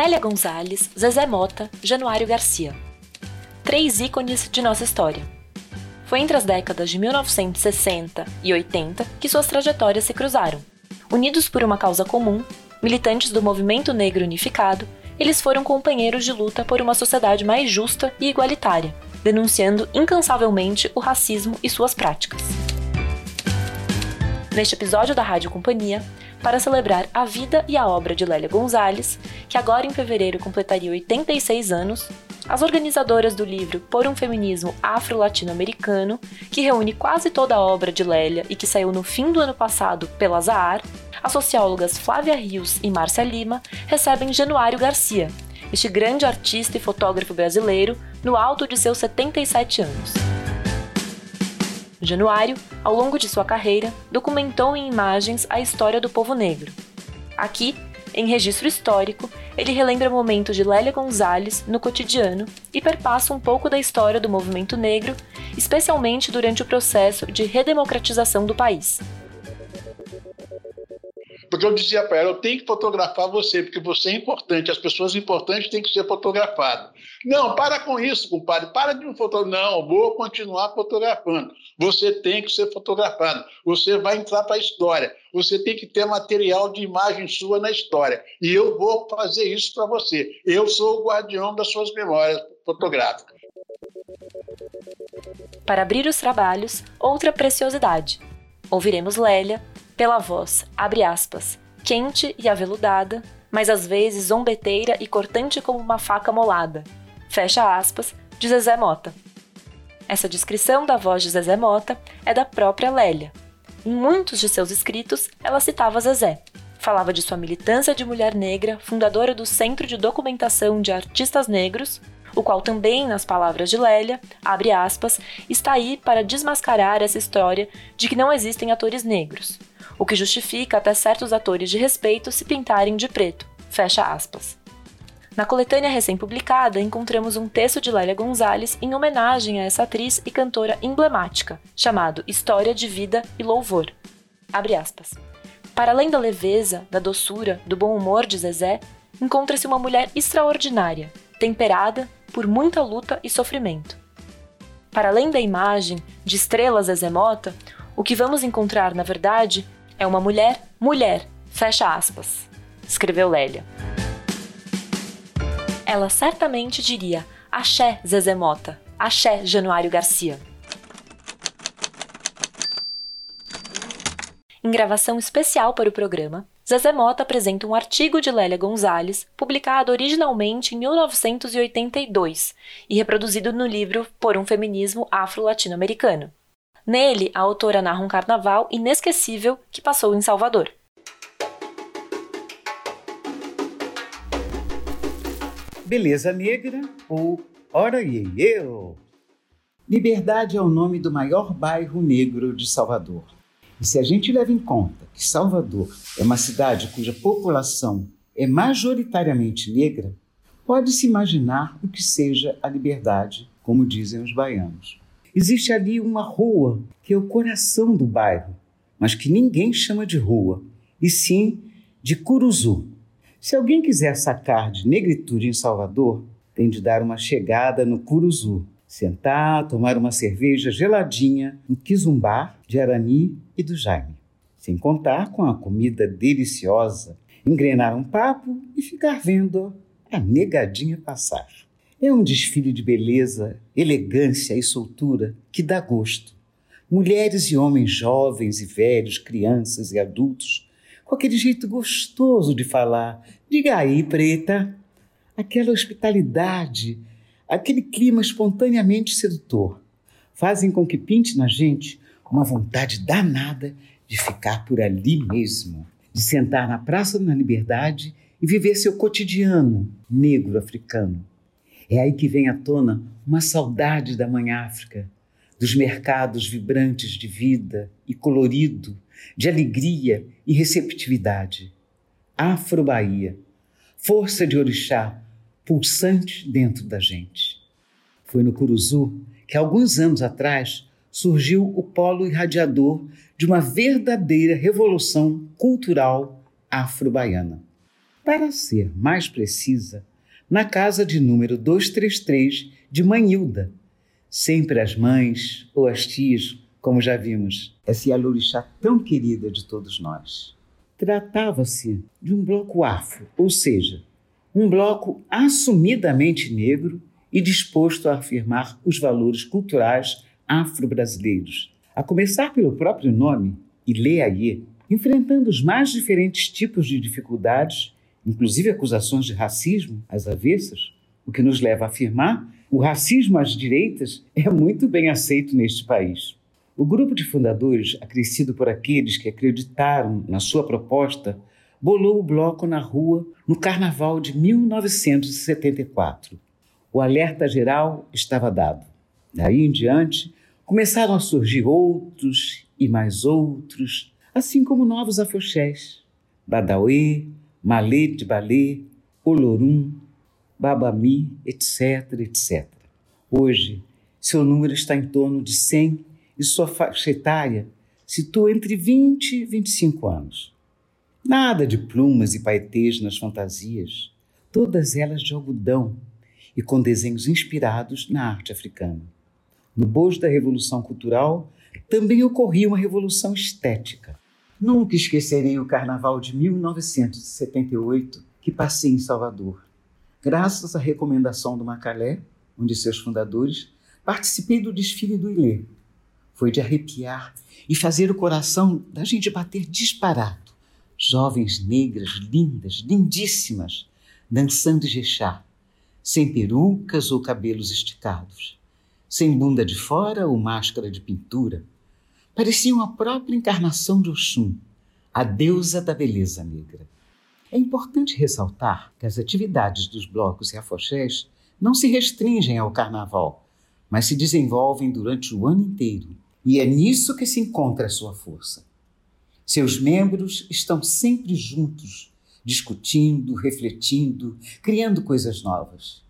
Lélia Gonzalez, Zezé Mota, Januário Garcia. Três ícones de nossa história. Foi entre as décadas de 1960 e 80 que suas trajetórias se cruzaram. Unidos por uma causa comum, militantes do movimento negro unificado, eles foram companheiros de luta por uma sociedade mais justa e igualitária, denunciando incansavelmente o racismo e suas práticas. Neste episódio da Rádio Companhia, para celebrar a vida e a obra de Lélia Gonzalez, que agora em fevereiro completaria 86 anos, as organizadoras do livro Por um Feminismo Afro-Latino-Americano, que reúne quase toda a obra de Lélia e que saiu no fim do ano passado pela Zahar, as sociólogas Flávia Rios e Márcia Lima recebem Januário Garcia, este grande artista e fotógrafo brasileiro, no alto de seus 77 anos. Januário, ao longo de sua carreira, documentou em imagens a história do povo negro. Aqui, em registro histórico, ele relembra momentos de Lélia Gonzalez no cotidiano e perpassa um pouco da história do movimento negro, especialmente durante o processo de redemocratização do país. Porque eu dizia para ela, eu tenho que fotografar você, porque você é importante, as pessoas importantes têm que ser fotografadas. Não, para com isso, compadre, para de me fotografar. Não, vou continuar fotografando. Você tem que ser fotografado, você vai entrar para a história, você tem que ter material de imagem sua na história. E eu vou fazer isso para você. Eu sou o guardião das suas memórias fotográficas. Para abrir os trabalhos, outra preciosidade. Ouviremos Lélia, pela voz, abre aspas, quente e aveludada, mas às vezes zombeteira e cortante como uma faca molada. Fecha aspas, de Zezé Mota. Essa descrição da voz de Zezé Mota é da própria Lélia. Em muitos de seus escritos, ela citava Zezé. Falava de sua militância de mulher negra, fundadora do Centro de Documentação de Artistas Negros, o qual também, nas palavras de Lélia, abre aspas, está aí para desmascarar essa história de que não existem atores negros, o que justifica até certos atores de respeito se pintarem de preto. Fecha aspas. Na coletânea recém-publicada, encontramos um texto de Lélia Gonzalez em homenagem a essa atriz e cantora emblemática, chamado História de Vida e Louvor. Abre aspas. Para além da leveza, da doçura, do bom humor de Zezé, encontra-se uma mulher extraordinária, temperada por muita luta e sofrimento. Para além da imagem de estrela Zezé Mota, o que vamos encontrar, na verdade, é uma mulher, mulher, fecha aspas, escreveu Lélia. Ela certamente diria axé Zezé Mota, axé Januário Garcia. Em gravação especial para o programa, Zezé Mota apresenta um artigo de Lélia Gonzalez, publicado originalmente em 1982 e reproduzido no livro Por um Feminismo Afro-Latino-Americano. Nele, a autora narra um carnaval inesquecível que passou em Salvador. Beleza Negra ou Ora eu. Liberdade é o nome do maior bairro negro de Salvador. E se a gente leva em conta que Salvador é uma cidade cuja população é majoritariamente negra, pode-se imaginar o que seja a liberdade, como dizem os baianos. Existe ali uma rua que é o coração do bairro, mas que ninguém chama de rua, e sim de Curuzu. Se alguém quiser sacar de negritude em Salvador, tem de dar uma chegada no Curuzu, sentar, tomar uma cerveja geladinha no Quizumbá de Arani e do Jaime, sem contar com a comida deliciosa, engrenar um papo e ficar vendo a negadinha passar. É um desfile de beleza, elegância e soltura que dá gosto. Mulheres e homens jovens e velhos, crianças e adultos, com aquele jeito gostoso de falar, diga aí, preta, aquela hospitalidade, aquele clima espontaneamente sedutor, fazem com que pinte na gente uma vontade danada de ficar por ali mesmo, de sentar na Praça da Liberdade e viver seu cotidiano negro africano. É aí que vem à tona uma saudade da Mãe África, dos mercados vibrantes de vida e colorido, de alegria e receptividade. Afro-Bahia, força de orixá, pulsante dentro da gente. Foi no Curuzu que, alguns anos atrás, surgiu o polo irradiador de uma verdadeira revolução cultural afro-baiana. Para ser mais precisa, na casa de número 233 de Manhilda, sempre as mães ou as tias, como já vimos, essa Yalorixá tão querida de todos nós. Tratava-se de um bloco afro, ou seja, um bloco assumidamente negro e disposto a afirmar os valores culturais afro-brasileiros, a começar pelo próprio nome, Ileaie, enfrentando os mais diferentes tipos de dificuldades, inclusive acusações de racismo às avessas, o que nos leva a afirmar o racismo às direitas é muito bem aceito neste país. O grupo de fundadores, acrescido por aqueles que acreditaram na sua proposta, bolou o bloco na rua no Carnaval de 1974. O alerta geral estava dado. Daí em diante, começaram a surgir outros e mais outros, assim como novos afoxés, Badauê, Malê de Balê, Olorum, Babami, etc, etc. Hoje, seu número está em torno de 100 e sua faixa etária situa entre 20 e 25 anos. Nada de plumas e paetês nas fantasias, todas elas de algodão e com desenhos inspirados na arte africana. No bojo da Revolução Cultural também ocorria uma revolução estética. Nunca esquecerei o carnaval de 1978 que passei em Salvador. Graças à recomendação do Macalé, um de seus fundadores, participei do desfile do Ilê. Foi de arrepiar e fazer o coração da gente bater disparado jovens negras, lindas, lindíssimas, dançando jechá, sem perucas ou cabelos esticados, sem bunda de fora ou máscara de pintura. Pareciam a própria encarnação de Oxum, a deusa da beleza negra. É importante ressaltar que as atividades dos blocos e afoxés não se restringem ao carnaval, mas se desenvolvem durante o ano inteiro. E é nisso que se encontra a sua força. Seus membros estão sempre juntos, discutindo, refletindo, criando coisas novas.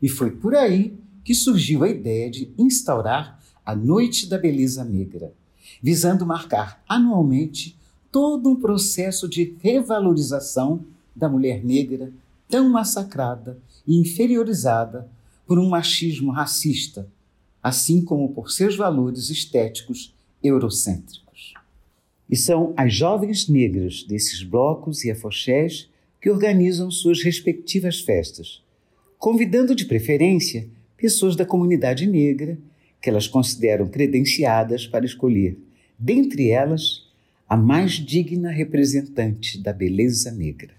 E foi por aí que surgiu a ideia de instaurar a Noite da Beleza Negra, visando marcar anualmente todo um processo de revalorização da mulher negra tão massacrada e inferiorizada por um machismo racista, assim como por seus valores estéticos eurocêntricos. E são as jovens negras desses blocos e afoxés que organizam suas respectivas festas, convidando de preferência pessoas da comunidade negra que elas consideram credenciadas para escolher, dentre elas, a mais digna representante da beleza negra.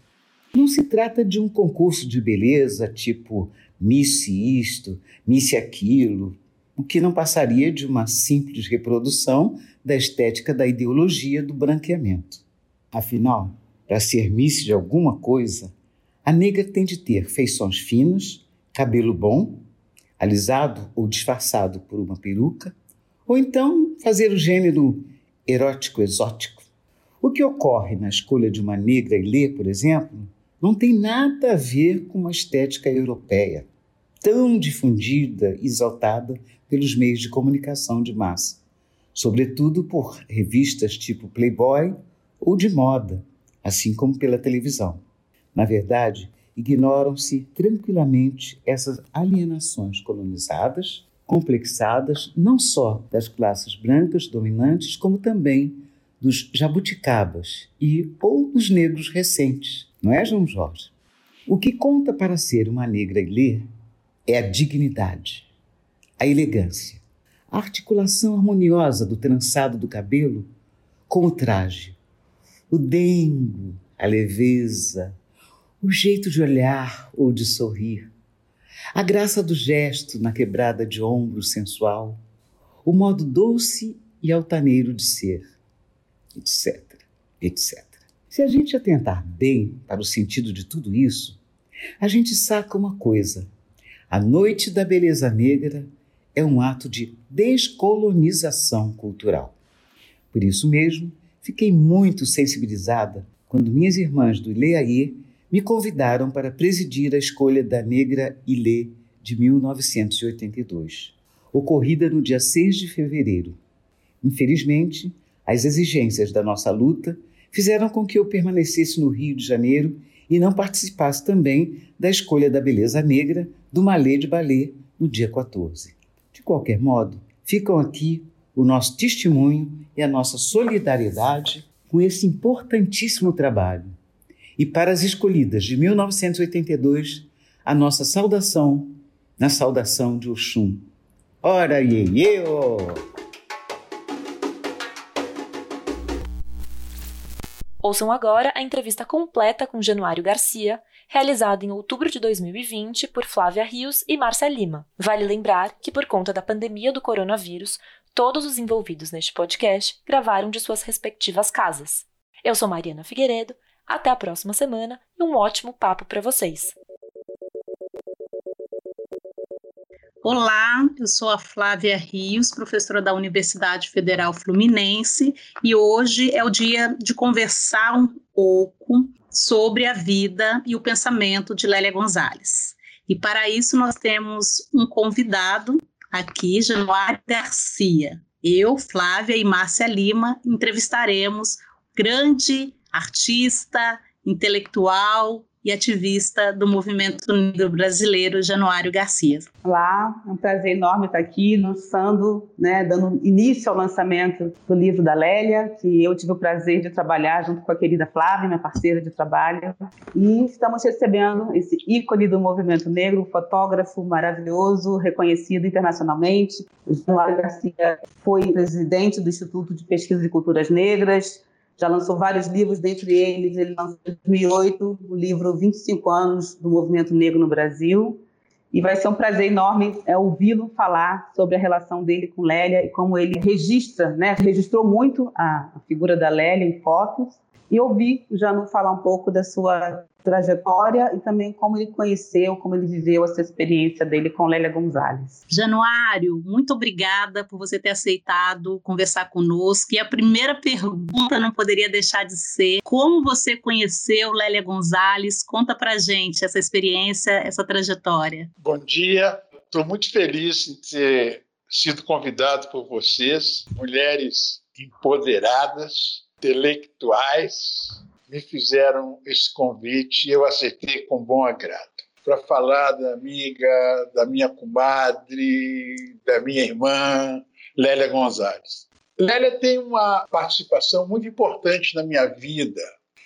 Não se trata de um concurso de beleza tipo Miss isto, Miss aquilo, o que não passaria de uma simples reprodução da estética da ideologia do branqueamento. Afinal, para ser miss de alguma coisa, a negra tem de ter feições finas, cabelo bom, alisado ou disfarçado por uma peruca, ou então fazer o gênero erótico exótico. O que ocorre na escolha de uma negra ilê, por exemplo, não tem nada a ver com uma estética europeia, tão difundida e exaltada pelos meios de comunicação de massa sobretudo por revistas tipo Playboy ou de moda, assim como pela televisão. Na verdade, ignoram-se tranquilamente essas alienações colonizadas, complexadas não só das classes brancas dominantes, como também dos jabuticabas e ou dos negros recentes, não é, João Jorge? O que conta para ser uma negra e ler é a dignidade, a elegância, a articulação harmoniosa do trançado do cabelo com o traje, o dengo, a leveza, o jeito de olhar ou de sorrir, a graça do gesto na quebrada de ombro sensual, o modo doce e altaneiro de ser, etc, etc. Se a gente atentar bem para o sentido de tudo isso, a gente saca uma coisa: a noite da beleza negra é um ato de descolonização cultural. Por isso mesmo, fiquei muito sensibilizada quando minhas irmãs do Ileaê me convidaram para presidir a escolha da Negra Ilê de 1982, ocorrida no dia 6 de fevereiro. Infelizmente, as exigências da nossa luta fizeram com que eu permanecesse no Rio de Janeiro e não participasse também da escolha da beleza negra do Malê de Ballet no dia 14. De qualquer modo, ficam aqui o nosso testemunho e a nossa solidariedade com esse importantíssimo trabalho. E para as escolhidas de 1982, a nossa saudação na saudação de Oxum. Ora, oh. Ouçam agora a entrevista completa com Januário Garcia, realizada em outubro de 2020 por Flávia Rios e Márcia Lima. Vale lembrar que, por conta da pandemia do coronavírus, todos os envolvidos neste podcast gravaram de suas respectivas casas. Eu sou Mariana Figueiredo, até a próxima semana e um ótimo papo para vocês. Olá, eu sou a Flávia Rios, professora da Universidade Federal Fluminense, e hoje é o dia de conversar um pouco sobre a vida e o pensamento de Lélia Gonzalez. E para isso nós temos um convidado aqui, Januário Garcia. Eu, Flávia e Márcia Lima entrevistaremos grande artista, intelectual, e ativista do movimento negro brasileiro, Januário Garcia. Olá, é um prazer enorme estar aqui lançando, né, dando início ao lançamento do livro da Lélia, que eu tive o prazer de trabalhar junto com a querida Flávia, minha parceira de trabalho. E estamos recebendo esse ícone do movimento negro, fotógrafo maravilhoso, reconhecido internacionalmente. O Januário Garcia foi presidente do Instituto de Pesquisa de Culturas Negras, já lançou vários livros, dentre eles, ele lançou em 2008 o livro 25 anos do movimento negro no Brasil. E vai ser um prazer enorme é, ouvi-lo falar sobre a relação dele com Lélia e como ele registra, né, registrou muito a, figura da Lélia em fotos. E ouvir o Janu falar um pouco da sua trajetória e também como ele conheceu, como ele viveu essa experiência dele com Lélia Gonzalez. Januário, muito obrigada por você ter aceitado conversar conosco. E a primeira pergunta não poderia deixar de ser: como você conheceu Lélia Gonzalez? Conta pra gente essa experiência, essa trajetória. Bom dia, estou muito feliz em ter sido convidado por vocês, mulheres empoderadas, intelectuais, me fizeram esse convite e eu aceitei com bom agrado para falar da amiga, da minha comadre, da minha irmã, Lélia Gonzalez. Lélia tem uma participação muito importante na minha vida.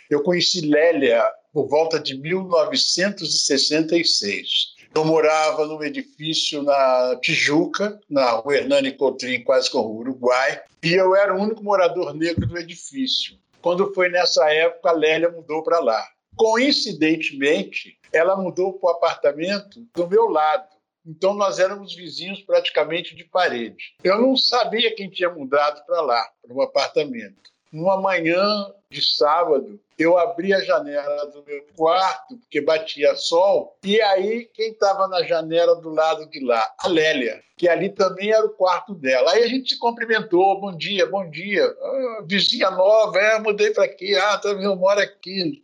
Eu conheci Lélia por volta de 1966. Eu morava num edifício na Tijuca, na rua Hernani Cotrim, quase com o Uruguai, e eu era o único morador negro do edifício. Quando foi nessa época, a Lélia mudou para lá. Coincidentemente, ela mudou para o apartamento do meu lado. Então nós éramos vizinhos praticamente de parede. Eu não sabia quem tinha mudado para lá, para o apartamento. Numa manhã de sábado, eu abri a janela do meu quarto, porque batia sol, e aí quem estava na janela do lado de lá? A Lélia, que ali também era o quarto dela. Aí a gente se cumprimentou, bom dia, bom dia, ah, vizinha nova, é, mudei para aqui, ah, também eu moro aqui.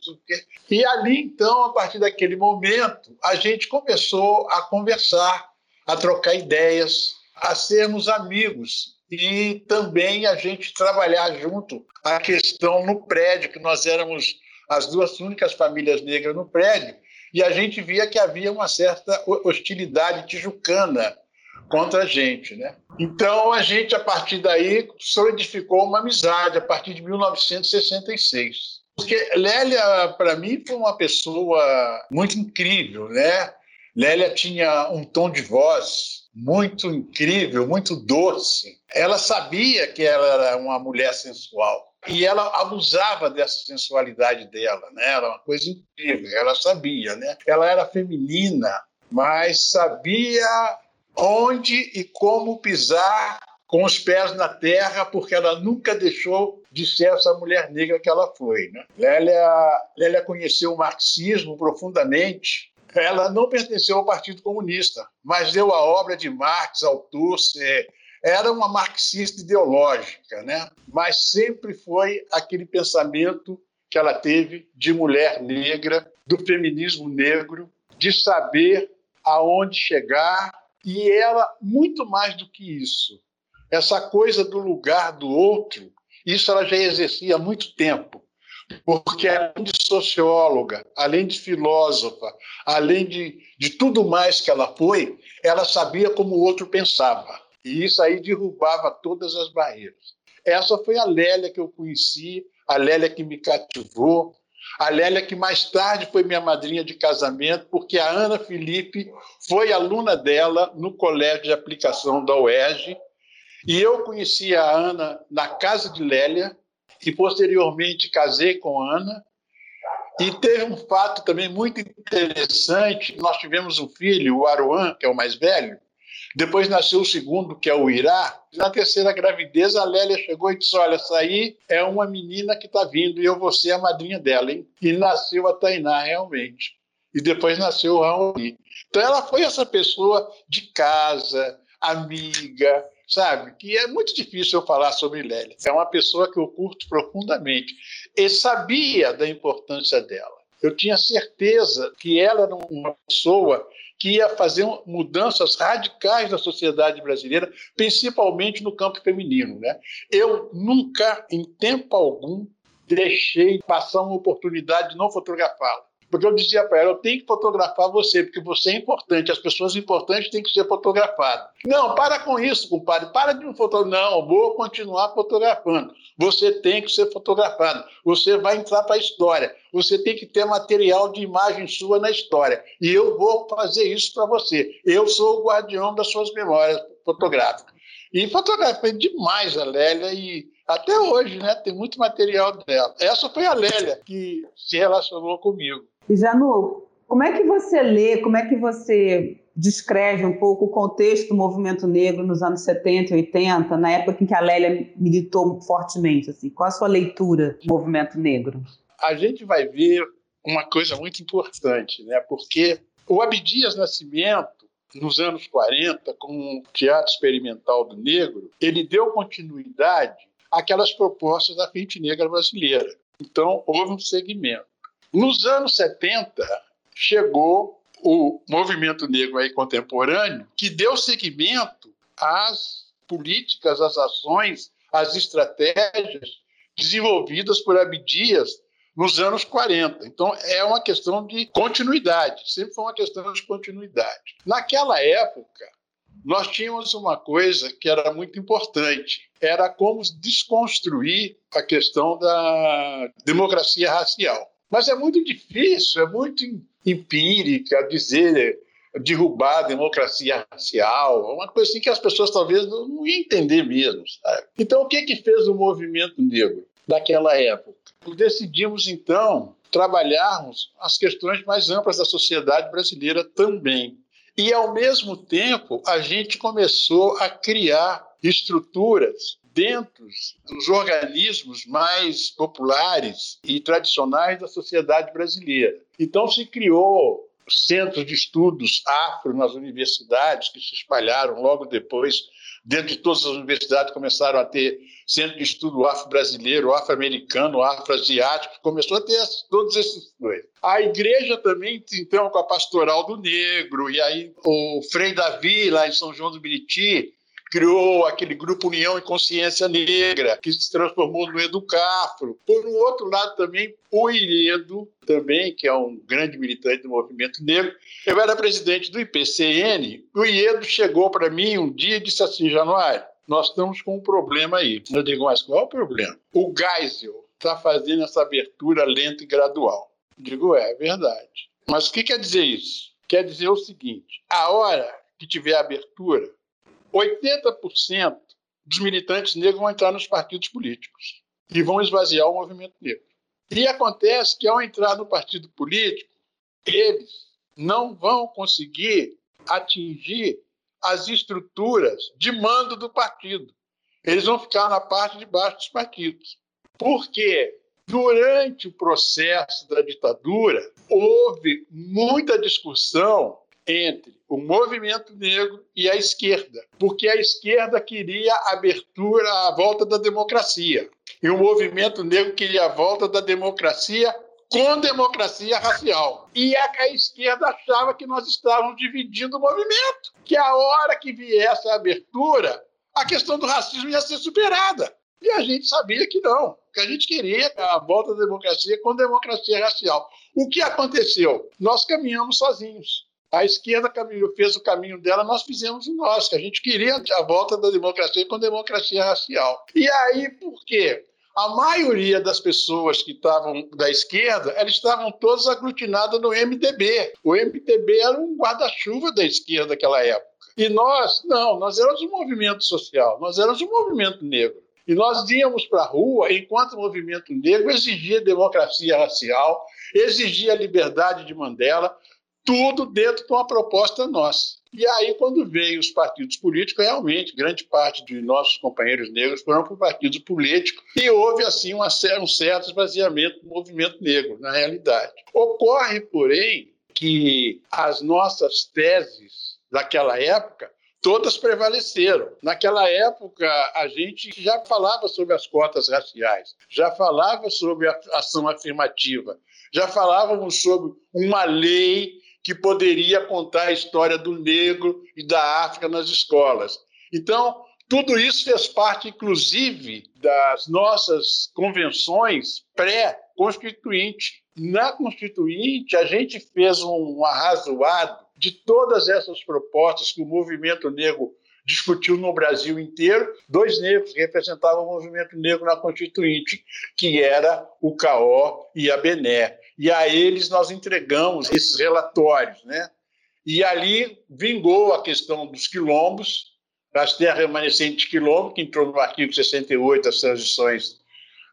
E ali então, a partir daquele momento, a gente começou a conversar, a trocar ideias, a sermos amigos e também a gente trabalhar junto a questão no prédio, que nós éramos as duas únicas famílias negras no prédio, e a gente via que havia uma certa hostilidade tijucana contra a gente, né? Então a gente a partir daí solidificou uma amizade a partir de 1966. Porque Lélia para mim foi uma pessoa muito incrível, né? Lélia tinha um tom de voz muito incrível, muito doce. Ela sabia que ela era uma mulher sensual e ela abusava dessa sensualidade dela, né? Era uma coisa incrível. Ela sabia, né? Ela era feminina, mas sabia onde e como pisar com os pés na terra, porque ela nunca deixou de ser essa mulher negra que ela foi. Né? Lélia, Lélia conheceu o marxismo profundamente ela não pertenceu ao Partido Comunista, mas leu a obra de Marx, Althusser, era uma marxista ideológica, né? mas sempre foi aquele pensamento que ela teve de mulher negra, do feminismo negro, de saber aonde chegar, e ela, muito mais do que isso, essa coisa do lugar do outro, isso ela já exercia há muito tempo porque além de socióloga, além de filósofa, além de, de tudo mais que ela foi, ela sabia como o outro pensava. E isso aí derrubava todas as barreiras. Essa foi a Lélia que eu conheci, a Lélia que me cativou, a Lélia que mais tarde foi minha madrinha de casamento, porque a Ana Felipe foi aluna dela no colégio de aplicação da UERJ, e eu conheci a Ana na casa de Lélia, e posteriormente casei com Ana. E teve um fato também muito interessante: nós tivemos um filho, o Aruan, que é o mais velho, depois nasceu o segundo, que é o Irá. Na terceira gravidez, a Lélia chegou e disse: Olha, essa aí é uma menina que está vindo e eu vou ser a madrinha dela, hein? E nasceu a Tainá, realmente. E depois nasceu o Raoni. Então, ela foi essa pessoa de casa, amiga, sabe? Que é muito difícil eu falar sobre Lélia. É uma pessoa que eu curto profundamente. E sabia da importância dela. Eu tinha certeza que ela era uma pessoa que ia fazer mudanças radicais na sociedade brasileira, principalmente no campo feminino. Né? Eu nunca, em tempo algum, deixei passar uma oportunidade de não fotografá-la. Porque eu dizia para ela, eu tenho que fotografar você, porque você é importante, as pessoas importantes têm que ser fotografadas. Não, para com isso, compadre, para de me fotografar. Não, vou continuar fotografando. Você tem que ser fotografado, você vai entrar para a história, você tem que ter material de imagem sua na história. E eu vou fazer isso para você. Eu sou o guardião das suas memórias fotográficas. E fotografei demais a Lélia e até hoje, né? Tem muito material dela. Essa foi a Lélia que se relacionou comigo. E Janu, como é que você lê, como é que você descreve um pouco o contexto do movimento negro nos anos 70 e 80, na época em que a Lélia militou fortemente? Assim? Qual a sua leitura do movimento negro? A gente vai ver uma coisa muito importante, né? porque o Abdias Nascimento, nos anos 40, com o Teatro Experimental do Negro, ele deu continuidade àquelas propostas da Frente Negra Brasileira. Então, houve um segmento. Nos anos 70, chegou o movimento negro aí contemporâneo, que deu seguimento às políticas, às ações, às estratégias desenvolvidas por Abdias nos anos 40. Então, é uma questão de continuidade, sempre foi uma questão de continuidade. Naquela época, nós tínhamos uma coisa que era muito importante, era como desconstruir a questão da democracia racial. Mas é muito difícil, é muito empírica dizer derrubar a democracia racial, uma coisa assim que as pessoas talvez não iam entender mesmo. Sabe? Então, o que, que fez o movimento negro daquela época? Decidimos, então, trabalharmos as questões mais amplas da sociedade brasileira também. E, ao mesmo tempo, a gente começou a criar estruturas dentro dos organismos mais populares e tradicionais da sociedade brasileira. Então se criou centros de estudos afro nas universidades, que se espalharam logo depois. Dentro de todas as universidades começaram a ter centro de estudo afro-brasileiro, afro-americano, afro-asiático, começou a ter todos esses dois. A igreja também, então, com a pastoral do negro, e aí o Frei Davi, lá em São João do Biriti, criou aquele grupo União e Consciência Negra, que se transformou no Educafro. Por um outro lado também, o Iredo, também, que é um grande militante do movimento negro. Eu era presidente do IPCN, o Iedo chegou para mim um dia e disse assim, Januário, nós estamos com um problema aí. Eu digo, mas qual é o problema? O Geisel está fazendo essa abertura lenta e gradual. Eu digo, é, é verdade. Mas o que quer dizer isso? Quer dizer o seguinte, a hora que tiver abertura, 80% dos militantes negros vão entrar nos partidos políticos e vão esvaziar o movimento negro. E acontece que, ao entrar no partido político, eles não vão conseguir atingir as estruturas de mando do partido. Eles vão ficar na parte de baixo dos partidos. Porque durante o processo da ditadura houve muita discussão entre o movimento negro e a esquerda, porque a esquerda queria abertura à volta da democracia e o movimento negro queria a volta da democracia com democracia racial. E a, a esquerda achava que nós estávamos dividindo o movimento, que a hora que viesse a abertura, a questão do racismo ia ser superada. E a gente sabia que não. porque a gente queria a volta da democracia com democracia racial. O que aconteceu? Nós caminhamos sozinhos. A esquerda caminhou, fez o caminho dela, nós fizemos o nosso. A gente queria a volta da democracia com democracia racial. E aí, por quê? A maioria das pessoas que estavam da esquerda, elas estavam todas aglutinadas no MDB. O MDB era um guarda-chuva da esquerda naquela época. E nós, não, nós éramos um movimento social, nós éramos um movimento negro. E nós íamos para a rua enquanto o movimento negro exigia democracia racial, exigia liberdade de Mandela, tudo dentro de uma proposta nossa. E aí, quando veio os partidos políticos, realmente, grande parte de nossos companheiros negros foram para o partido político e houve, assim, uma, um certo esvaziamento do movimento negro, na realidade. Ocorre, porém, que as nossas teses daquela época todas prevaleceram. Naquela época, a gente já falava sobre as cotas raciais, já falava sobre a ação afirmativa, já falávamos sobre uma lei que poderia contar a história do negro e da África nas escolas. Então, tudo isso fez parte, inclusive, das nossas convenções pré-constituinte. Na Constituinte, a gente fez um arrazoado de todas essas propostas que o movimento negro discutiu no Brasil inteiro, dois negros representavam o movimento negro na Constituinte, que era o Caó e a Bené. E a eles nós entregamos esses relatórios. Né? E ali vingou a questão dos quilombos, das terras remanescentes de quilombo, que entrou no artigo 68 das transições,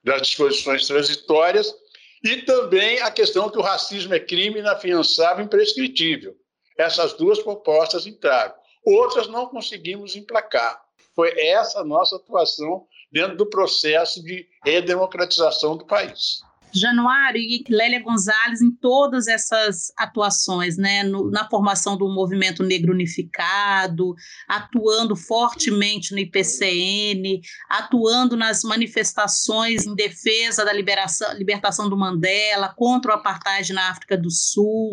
das disposições transitórias, e também a questão que o racismo é crime inafiançável e imprescritível. Essas duas propostas entraram. Outras não conseguimos emplacar. Foi essa a nossa atuação dentro do processo de redemocratização do país. Januário e Lélia Gonzalez em todas essas atuações, né, no, na formação do movimento negro unificado, atuando fortemente no IPCN, atuando nas manifestações em defesa da liberação, libertação do Mandela, contra o apartheid na África do Sul,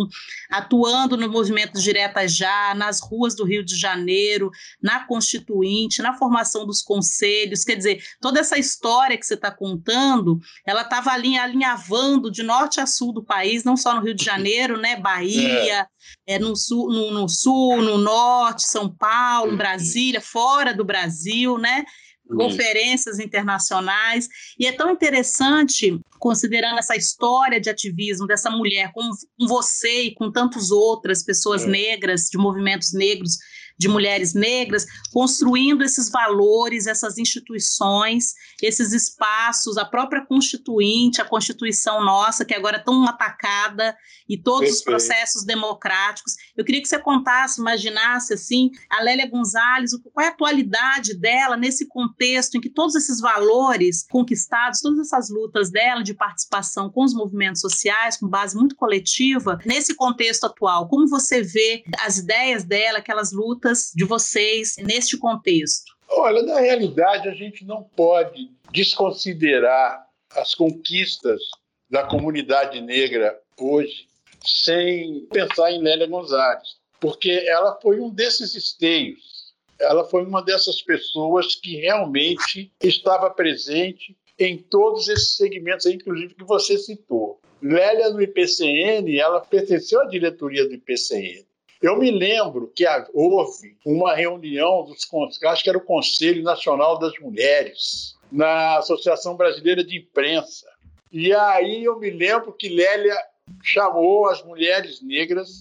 atuando no movimento Direta Já, nas ruas do Rio de Janeiro, na Constituinte, na formação dos conselhos, quer dizer, toda essa história que você está contando, ela estava ali alinhada alinhavando de norte a sul do país, não só no Rio de Janeiro, né? Bahia, é. é no, sul, no, no sul, no norte, São Paulo, Brasília, fora do Brasil, né? conferências internacionais. E é tão interessante, considerando essa história de ativismo dessa mulher, com, com você e com tantas outras pessoas é. negras, de movimentos negros, de mulheres negras, construindo esses valores, essas instituições, esses espaços, a própria Constituinte, a Constituição nossa, que agora é tão atacada, e todos Perfeito. os processos democráticos. Eu queria que você contasse, imaginasse assim, a Lélia Gonzalez, qual é a atualidade dela nesse contexto em que todos esses valores conquistados, todas essas lutas dela de participação com os movimentos sociais, com base muito coletiva, nesse contexto atual, como você vê as ideias dela, aquelas lutas de vocês neste contexto? Olha, na realidade, a gente não pode desconsiderar as conquistas da comunidade negra hoje sem pensar em Lélia Gonzalez, porque ela foi um desses esteios, ela foi uma dessas pessoas que realmente estava presente em todos esses segmentos, inclusive que você citou. Lélia no IPCN, ela pertenceu à diretoria do IPCN. Eu me lembro que houve uma reunião dos acho que era o Conselho Nacional das Mulheres, na Associação Brasileira de Imprensa. E aí eu me lembro que Lélia chamou as mulheres negras,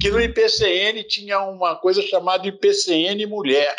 que no IPCN tinha uma coisa chamada IPCN Mulher,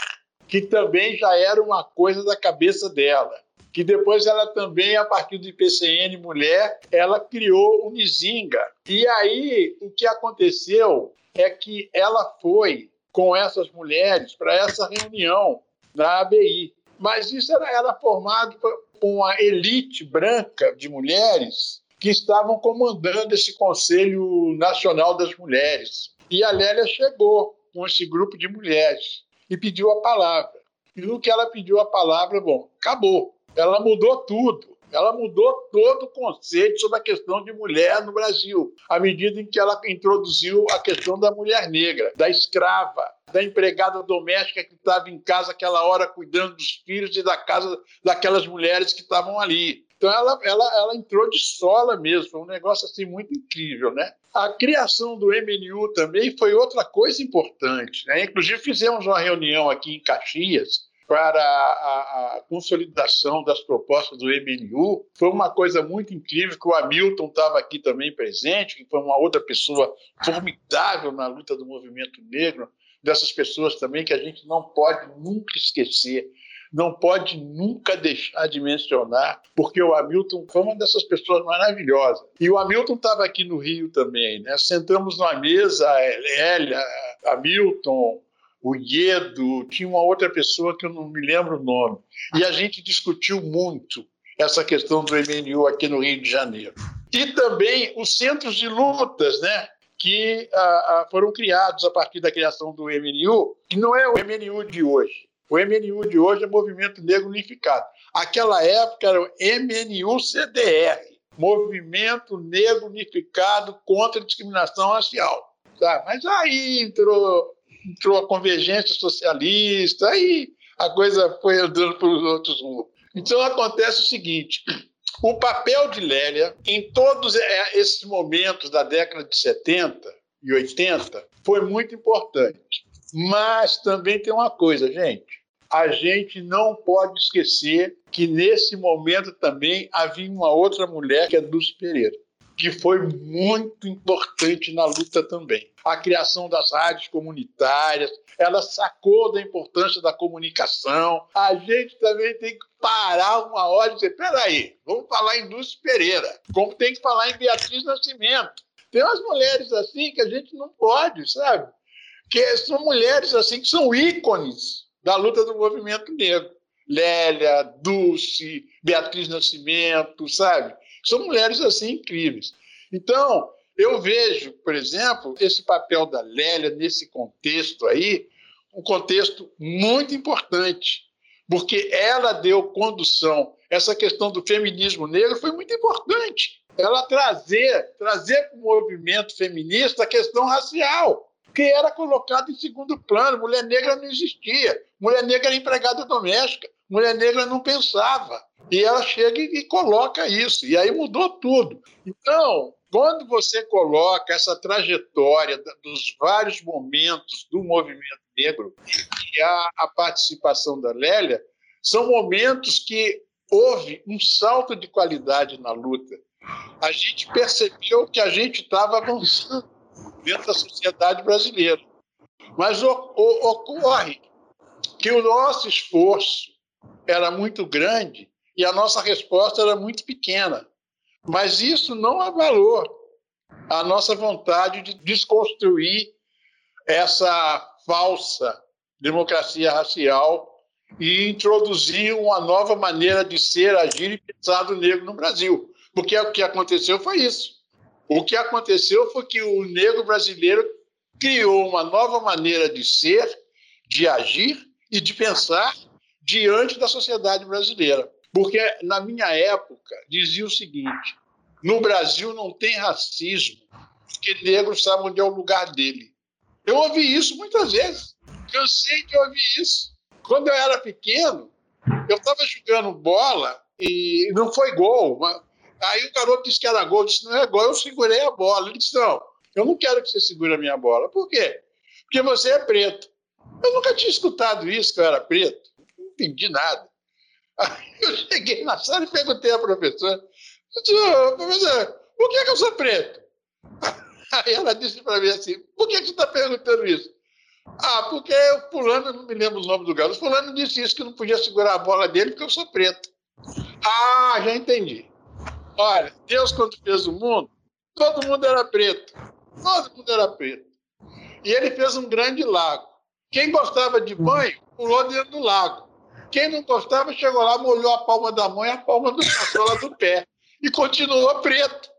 que também já era uma coisa da cabeça dela. Que depois ela também, a partir do IPCN Mulher, ela criou o Nizinga. E aí o que aconteceu é que ela foi com essas mulheres para essa reunião na ABI. Mas isso era, era formado por uma elite branca de mulheres que estavam comandando esse Conselho Nacional das Mulheres. E a Lélia chegou com esse grupo de mulheres e pediu a palavra. E no que ela pediu a palavra, bom, acabou. Ela mudou tudo. Ela mudou todo o conceito sobre a questão de mulher no Brasil, à medida em que ela introduziu a questão da mulher negra, da escrava, da empregada doméstica que estava em casa aquela hora cuidando dos filhos e da casa daquelas mulheres que estavam ali. Então ela, ela, ela entrou de sola mesmo, foi um negócio assim muito incrível, né? A criação do MNU também foi outra coisa importante, né? Inclusive fizemos uma reunião aqui em Caxias para a, a, consolidação das propostas do MNU. Foi uma coisa muito incrível que o Hamilton estava aqui também presente, que foi uma outra pessoa formidável na luta do movimento negro, dessas pessoas também que a gente não pode nunca esquecer não pode nunca deixar de mencionar, porque o Hamilton foi uma dessas pessoas maravilhosas. E o Hamilton estava aqui no Rio também, né? Sentamos numa mesa, a Elélia, Hamilton, o Iedo, tinha uma outra pessoa que eu não me lembro o nome. E a gente discutiu muito essa questão do MNU aqui no Rio de Janeiro. E também os centros de lutas, né? que ah, ah, foram criados a partir da criação do MNU, que não é o MNU de hoje. O MNU de hoje é Movimento Negro Unificado. Aquela época era o MNU-CDR, Movimento Negro Unificado contra a Discriminação Racial. Tá? Mas aí entrou, entrou a convergência socialista, aí a coisa foi andando para os outros rumos. Então acontece o seguinte: o papel de Lélia em todos é, esses momentos da década de 70 e 80 foi muito importante. Mas também tem uma coisa, gente a gente não pode esquecer que nesse momento também havia uma outra mulher, que é Dulce Pereira, que foi muito importante na luta também. A criação das rádios comunitárias, ela sacou da importância da comunicação. A gente também tem que parar uma hora e dizer: peraí, vamos falar em Dulce Pereira, como tem que falar em Beatriz Nascimento. Tem umas mulheres assim que a gente não pode, sabe? Que são mulheres assim que são ícones da luta do movimento negro. Lélia, Dulce, Beatriz Nascimento, sabe? São mulheres assim incríveis. Então, eu vejo, por exemplo, esse papel da Lélia nesse contexto aí, um contexto muito importante, porque ela deu condução. Essa questão do feminismo negro foi muito importante. Ela trazer, trazer para o movimento feminista a questão racial que era colocado em segundo plano. Mulher negra não existia. Mulher negra era empregada doméstica. Mulher negra não pensava. E ela chega e coloca isso. E aí mudou tudo. Então, quando você coloca essa trajetória dos vários momentos do movimento negro e a, a participação da Lélia, são momentos que houve um salto de qualidade na luta. A gente percebeu que a gente estava avançando dentro da sociedade brasileira. Mas ocorre que o nosso esforço era muito grande e a nossa resposta era muito pequena. Mas isso não avalou a nossa vontade de desconstruir essa falsa democracia racial e introduzir uma nova maneira de ser, agir e pensar do negro no Brasil. Porque o que aconteceu foi isso. O que aconteceu foi que o negro brasileiro criou uma nova maneira de ser, de agir e de pensar diante da sociedade brasileira. Porque na minha época dizia o seguinte: no Brasil não tem racismo, porque negros sabem onde é o lugar dele. Eu ouvi isso muitas vezes. Cansei de ouvir isso. Quando eu era pequeno, eu estava jogando bola e não foi gol. Aí o garoto disse que era gol, disse, não é gol, eu segurei a bola. Ele disse, não, eu não quero que você segure a minha bola. Por quê? Porque você é preto. Eu nunca tinha escutado isso, que eu era preto. Não entendi nada. Aí eu cheguei na sala e perguntei à professora, disse, oh, professor, por que, que eu sou preto? Aí ela disse para mim assim, por que, que você está perguntando isso? Ah, porque o fulano, não me lembro o nome do garoto, fulano disse isso, que não podia segurar a bola dele porque eu sou preto. Ah, já entendi. Olha, Deus, quando fez o mundo, todo mundo era preto. Todo mundo era preto. E ele fez um grande lago. Quem gostava de banho, pulou dentro do lago. Quem não gostava, chegou lá, molhou a palma da mão e a palma do sola do pé. E continuou preto.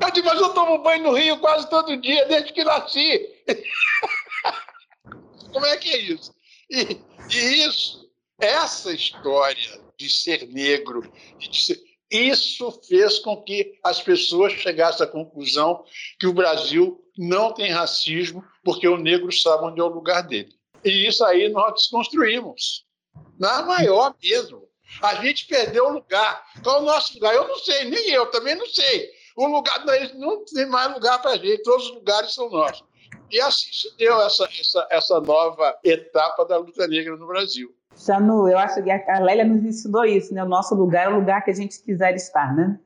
Eu disse, mas eu tomo banho no rio quase todo dia, desde que nasci. Como é que é isso? E, e isso, essa história de ser negro, de ser, isso fez com que as pessoas chegassem à conclusão que o Brasil não tem racismo porque o negro sabe onde é o lugar dele. E isso aí nós desconstruímos. Na maior mesmo. A gente perdeu o lugar. Qual é o nosso lugar? Eu não sei, nem eu também não sei. O lugar não tem mais lugar para a gente, todos os lugares são nossos. E assim se deu essa, essa, essa nova etapa da luta negra no Brasil. Janu, eu acho que a Lélia nos ensinou isso, né? O nosso lugar é o lugar que a gente quiser estar, né?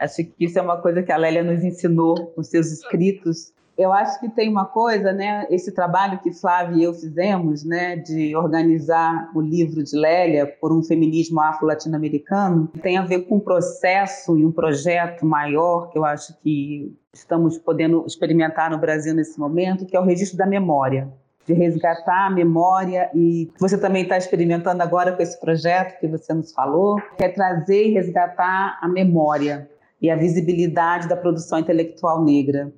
Acho que isso é uma coisa que a Lélia nos ensinou com seus escritos. Eu acho que tem uma coisa, né? Esse trabalho que Flávia e eu fizemos, né, de organizar o livro de Lélia por um feminismo afro-latino-americano, tem a ver com um processo e um projeto maior que eu acho que estamos podendo experimentar no Brasil nesse momento, que é o registro da memória de resgatar a memória e você também está experimentando agora com esse projeto que você nos falou, que é trazer e resgatar a memória e a visibilidade da produção intelectual negra.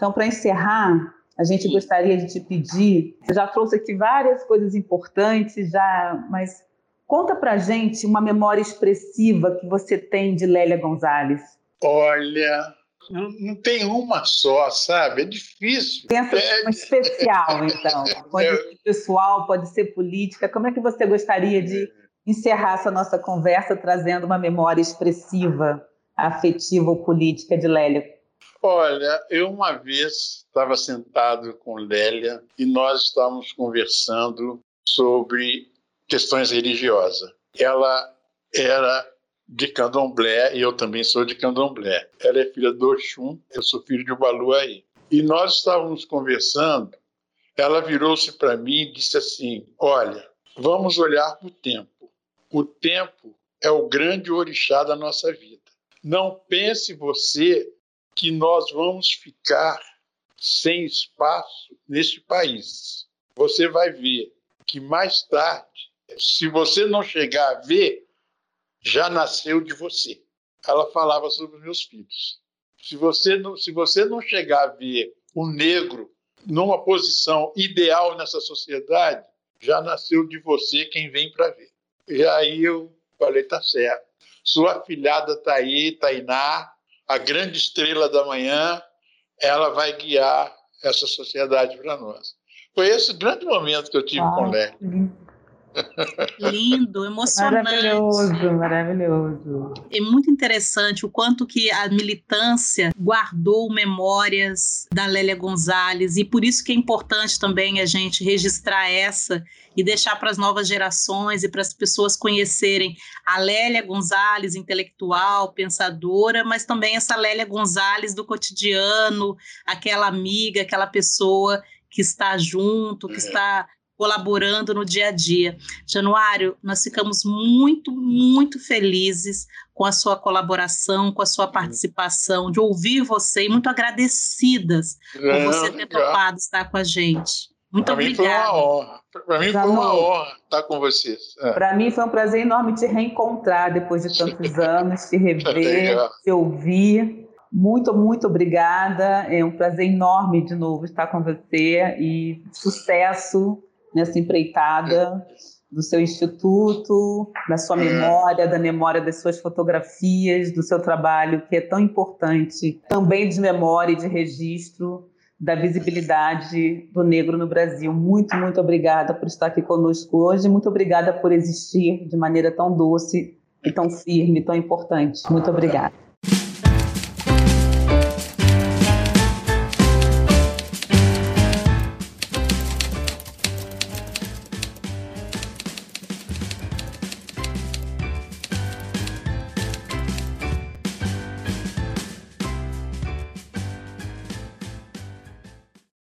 Então, para encerrar, a gente gostaria de te pedir, você já trouxe aqui várias coisas importantes, já, mas conta para gente uma memória expressiva que você tem de Lélia Gonzalez. Olha, não, tem uma só, sabe? É difícil. Pensa é... uma especial, então. Pode é... ser pessoal, pode ser política. Como é que você gostaria de encerrar essa nossa conversa trazendo uma memória expressiva, afetiva ou política de Lélia? Olha, eu uma vez estava sentado com Lélia e nós estávamos conversando sobre questões religiosas. Ela era de Candomblé e eu também sou de Candomblé. Ela é filha do Oxum, eu sou filho de Ubaluaí. E nós estávamos conversando, ela virou-se para mim e disse assim: Olha, vamos olhar para o tempo. O tempo é o grande orixá da nossa vida. Não pense você que nós vamos ficar sem espaço neste país. Você vai ver que mais tarde, se você não chegar a ver, já nasceu de você. Ela falava sobre os meus filhos. Se você não, se você não chegar a ver o negro numa posição ideal nessa sociedade, já nasceu de você quem vem para ver. E aí eu falei, tá certo. Sua filhada tá aí, Tainá, a grande estrela da manhã, ela vai guiar essa sociedade para nós. Foi esse grande momento que eu tive ah, com o Léo. Lindo, emocionante. Maravilhoso, maravilhoso. É muito interessante o quanto que a militância guardou memórias da Lélia Gonzalez e por isso que é importante também a gente registrar essa e deixar para as novas gerações e para as pessoas conhecerem a Lélia Gonzalez, intelectual, pensadora, mas também essa Lélia Gonzalez do cotidiano, aquela amiga, aquela pessoa que está junto, que é. está colaborando no dia a dia. Januário, nós ficamos muito, muito felizes com a sua colaboração, com a sua participação, de ouvir você e muito agradecidas por você ter topado estar com a gente. Muito pra obrigada. Para mim foi uma honra estar com vocês. É. Para mim foi um prazer enorme te reencontrar depois de tantos anos, te rever, te ouvir. Muito, muito obrigada. É um prazer enorme de novo estar com você e sucesso nessa empreitada do seu instituto, da sua memória, da memória das suas fotografias, do seu trabalho, que é tão importante, também de memória e de registro da visibilidade do negro no Brasil. Muito, muito obrigada por estar aqui conosco hoje, muito obrigada por existir de maneira tão doce e tão firme, tão importante. Muito obrigada.